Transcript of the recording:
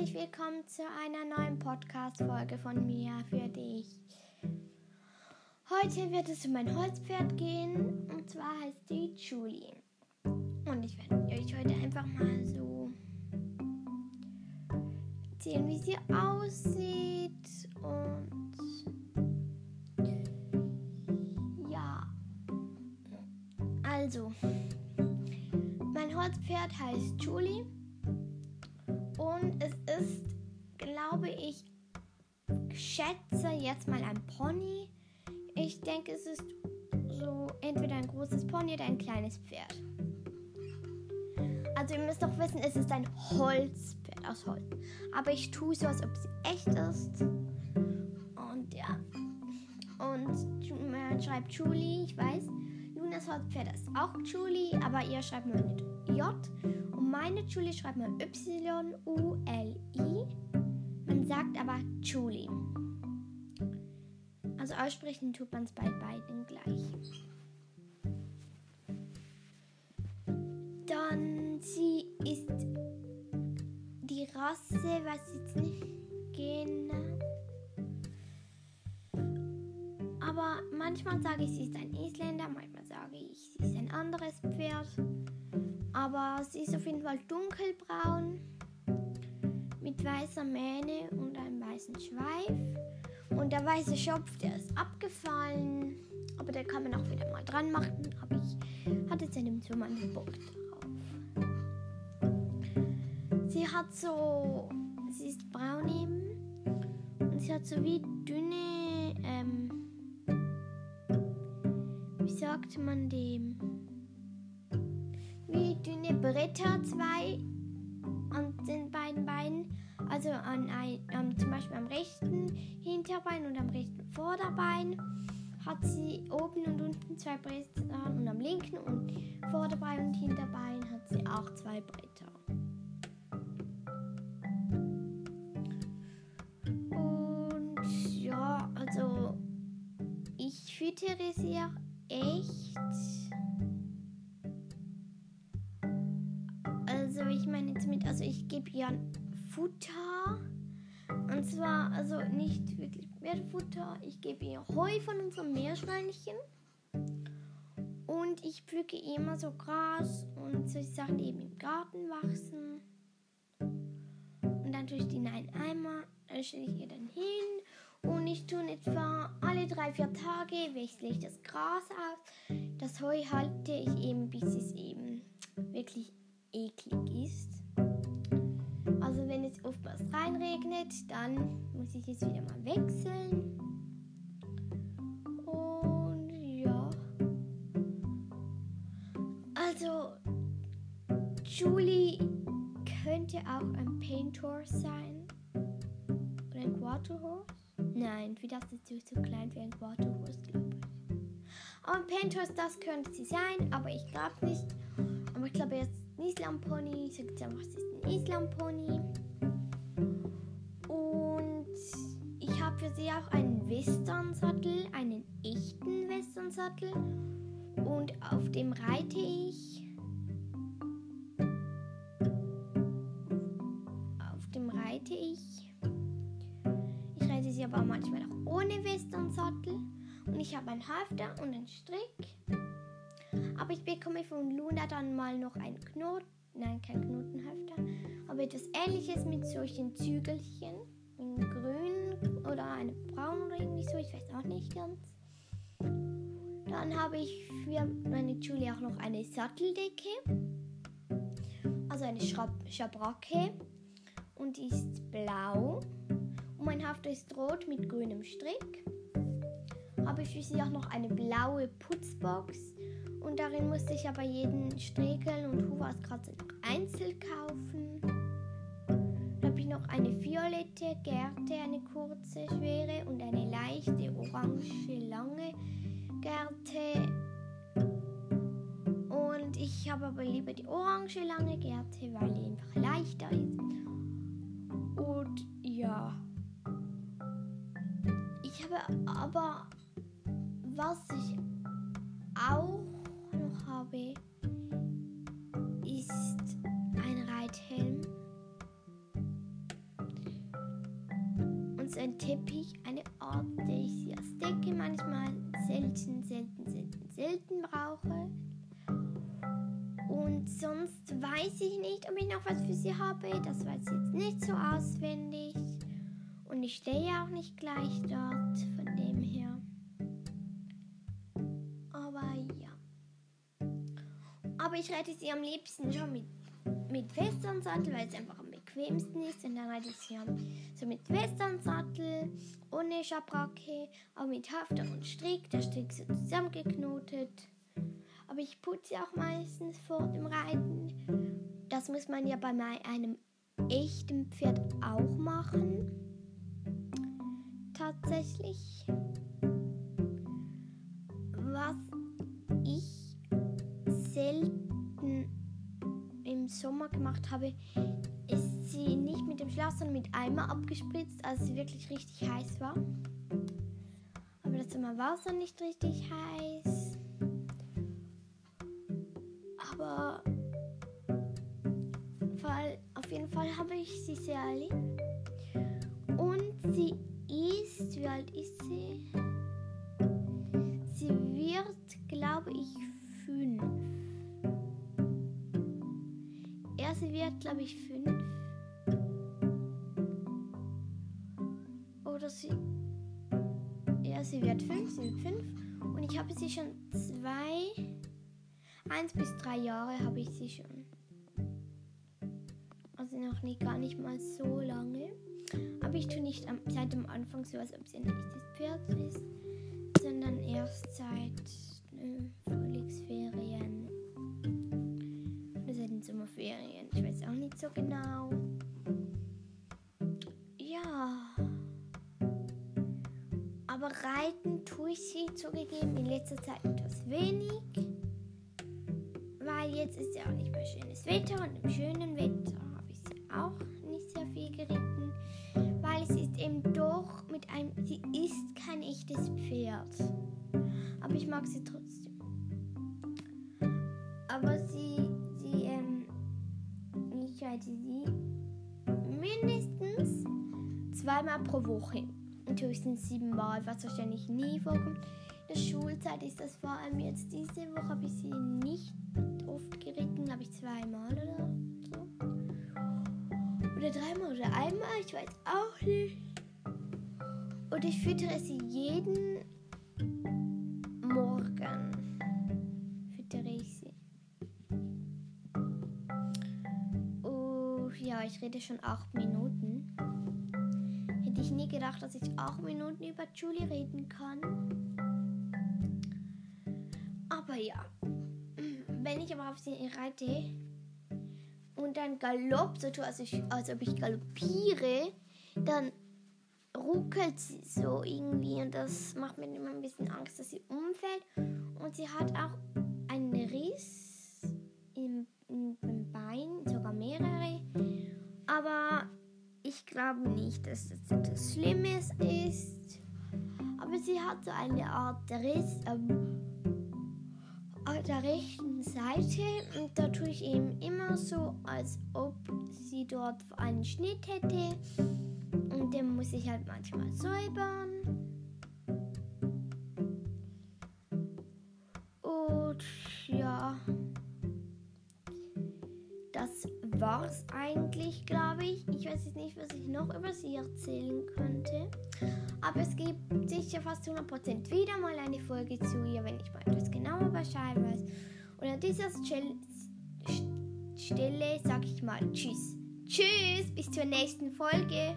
herzlich willkommen zu einer neuen Podcast-Folge von mir für dich. Heute wird es um mein Holzpferd gehen und zwar heißt die Julie. Und ich werde euch heute einfach mal so erzählen, wie sie aussieht und ja. Also, mein Holzpferd heißt Julie. Schätze jetzt mal ein Pony. Ich denke, es ist so entweder ein großes Pony oder ein kleines Pferd. Also ihr müsst doch wissen, es ist ein Holzpferd aus Holz. Aber ich tue so, als ob sie echt ist. Und ja. Und man schreibt Julie, ich weiß. Lunas Holzpferd ist auch Julie, aber ihr schreibt nur mit J. Und meine Julie schreibt man Y-U-L-I. Man sagt aber Julie. Also aussprechen tut man es bei beiden gleich. Dann sie ist die Rasse, weiß jetzt nicht genau. Aber manchmal sage ich, sie ist ein Isländer, manchmal sage ich, sie ist ein anderes Pferd. Aber sie ist auf jeden Fall dunkelbraun mit weißer Mähne und einem weißen Schweif. Und der weiße Schopf, der ist abgefallen. Aber der kann man auch wieder mal dran machen. Aber ich hatte jetzt in Sommer einen Bock drauf. Sie hat so. Sie ist braun eben. Und sie hat so wie dünne. Ähm, wie sagt man dem? wie dünne Bretter zwei an den beiden Beinen. Also an ein, ähm, zum Beispiel am rechten Hinterbein und am rechten Vorderbein hat sie oben und unten zwei Bretter und am linken und Vorderbein und Hinterbein hat sie auch zwei Bretter. Und ja, also ich füttere sie auch echt ich meine jetzt mit, also ich gebe ihr Futter. Und zwar, also nicht wirklich Pferdefutter. Ich gebe ihr Heu von unserem Meerschweinchen. Und ich pflücke immer so Gras und solche Sachen, die eben im Garten wachsen. Und dann tue ich die in einen Eimer, dann stelle ich ihr dann hin. Und ich tue etwa alle drei, vier Tage wechsle ich das Gras aus. Das Heu halte ich eben, bis es eben wirklich eklig ist. Also wenn es oftmals reinregnet, dann muss ich es wieder mal wechseln. Und ja. Also Julie könnte auch ein Paint Horse sein. Oder ein Quarter Horse. Nein, wie das ist zu klein für ein Quarter Horse, glaube ich. Aber ein Paint Horse, das könnte sie sein, aber ich glaube nicht. Aber ich glaube jetzt ein Islandpony. Ich sage jetzt einfach, es ist ein Islandpony. Und ich habe für sie auch einen Western-Sattel, einen echten Western-Sattel. Und auf dem reite ich. Auf dem reite ich. Ich reite sie aber manchmal auch ohne Western-Sattel. Und ich habe einen Halfter und einen Strick. Aber ich bekomme von Luna dann mal noch einen Knoten. Nein, kein Knotenhefter. Aber etwas ähnliches mit solchen Zügelchen. In grün oder eine braun oder irgendwie so. Ich weiß auch nicht ganz. Dann habe ich für meine Julie auch noch eine Satteldecke. Also eine Schab Schabracke. Und die ist blau. Und mein Hafter ist rot mit grünem Strick. Habe ich für sie auch noch eine blaue Putzbox und darin musste ich aber jeden Strekel und noch einzeln kaufen. Dann habe ich noch eine violette Gerte, eine kurze, schwere und eine leichte, orange, lange Gerte. Und ich habe aber lieber die orange lange Gerte, weil die einfach leichter ist. Und ja. Ich habe aber, was ich auch habe, ist ein Reithelm. und so ein Teppich, eine Art, der ich sie als Decke manchmal selten, selten, selten, selten brauche. Und sonst weiß ich nicht, ob ich noch was für sie habe. Das weiß ich jetzt nicht so auswendig. Und ich stehe ja auch nicht gleich dort, von dem Aber ich reite sie am liebsten schon mit, mit Westernsattel, weil es einfach am bequemsten ist. Und dann reite ich sie so mit Westernsattel, ohne Schabracke, aber mit Hafter und Strick. Der Strick so zusammengeknotet. Aber ich putze auch meistens vor dem Reiten. Das muss man ja bei einem echten Pferd auch machen. Tatsächlich. Gemacht habe, ist sie nicht mit dem Schlauch, sondern mit Eimer abgespritzt, als sie wirklich richtig heiß war. Aber das Sommer war es dann nicht richtig heiß. Aber auf jeden Fall habe ich sie sehr lieb. Und sie ist, wie alt ist sie? Sie wird, glaube ich, fünf. Ja, sie wird, glaube ich, fünf. Oder sie. Ja, sie wird fünf, sie wird fünf. Und ich habe sie schon zwei eins bis drei Jahre habe ich sie schon. Also noch nicht gar nicht mal so lange. Aber ich tue nicht am, seit dem Anfang so, als ob sie ein echtes Pferd ist, sondern erst seit äh, Frühlingsferien oder seit den Sommerferien. Nicht so genau. Ja. Aber reiten tue ich sie zugegeben in letzter Zeit etwas wenig weil jetzt ist ja auch nicht mehr schönes Wetter und im schönen Wetter habe ich sie auch nicht sehr viel geritten, weil sie ist eben doch mit einem, sie ist kein echtes Pferd, aber ich mag sie trotzdem. Halte sie mindestens zweimal pro Woche und höchstens siebenmal, was wahrscheinlich nie vorkommt. In der Schulzeit ist das vor allem jetzt diese Woche, habe ich sie nicht oft geritten, glaube ich zweimal oder so. Oder dreimal oder einmal, ich weiß auch nicht. Und ich füttere sie jeden ich rede schon acht Minuten. Hätte ich nie gedacht, dass ich acht Minuten über Julie reden kann. Aber ja wenn ich aber auf sie reite und dann galopp so tue, als, ich, als ob ich galoppiere, dann ruckelt sie so irgendwie und das macht mir immer ein bisschen Angst, dass sie umfällt. Und sie hat auch einen Riss im, im, im Bein, glaube nicht, dass das etwas Schlimmes ist. Aber sie hat so eine Art Riss. Ähm, auf der rechten Seite und da tue ich eben immer so, als ob sie dort einen Schnitt hätte und den muss ich halt manchmal säubern. Und ja, das war's eigentlich, glaube ich. Ich weiß jetzt nicht, was ich noch über sie erzählen könnte. Aber es gibt sicher fast 100% wieder mal eine Folge zu ihr, wenn ich mal etwas genauer Bescheid weiß. Und an dieser Stelle sage ich mal Tschüss. Tschüss, bis zur nächsten Folge.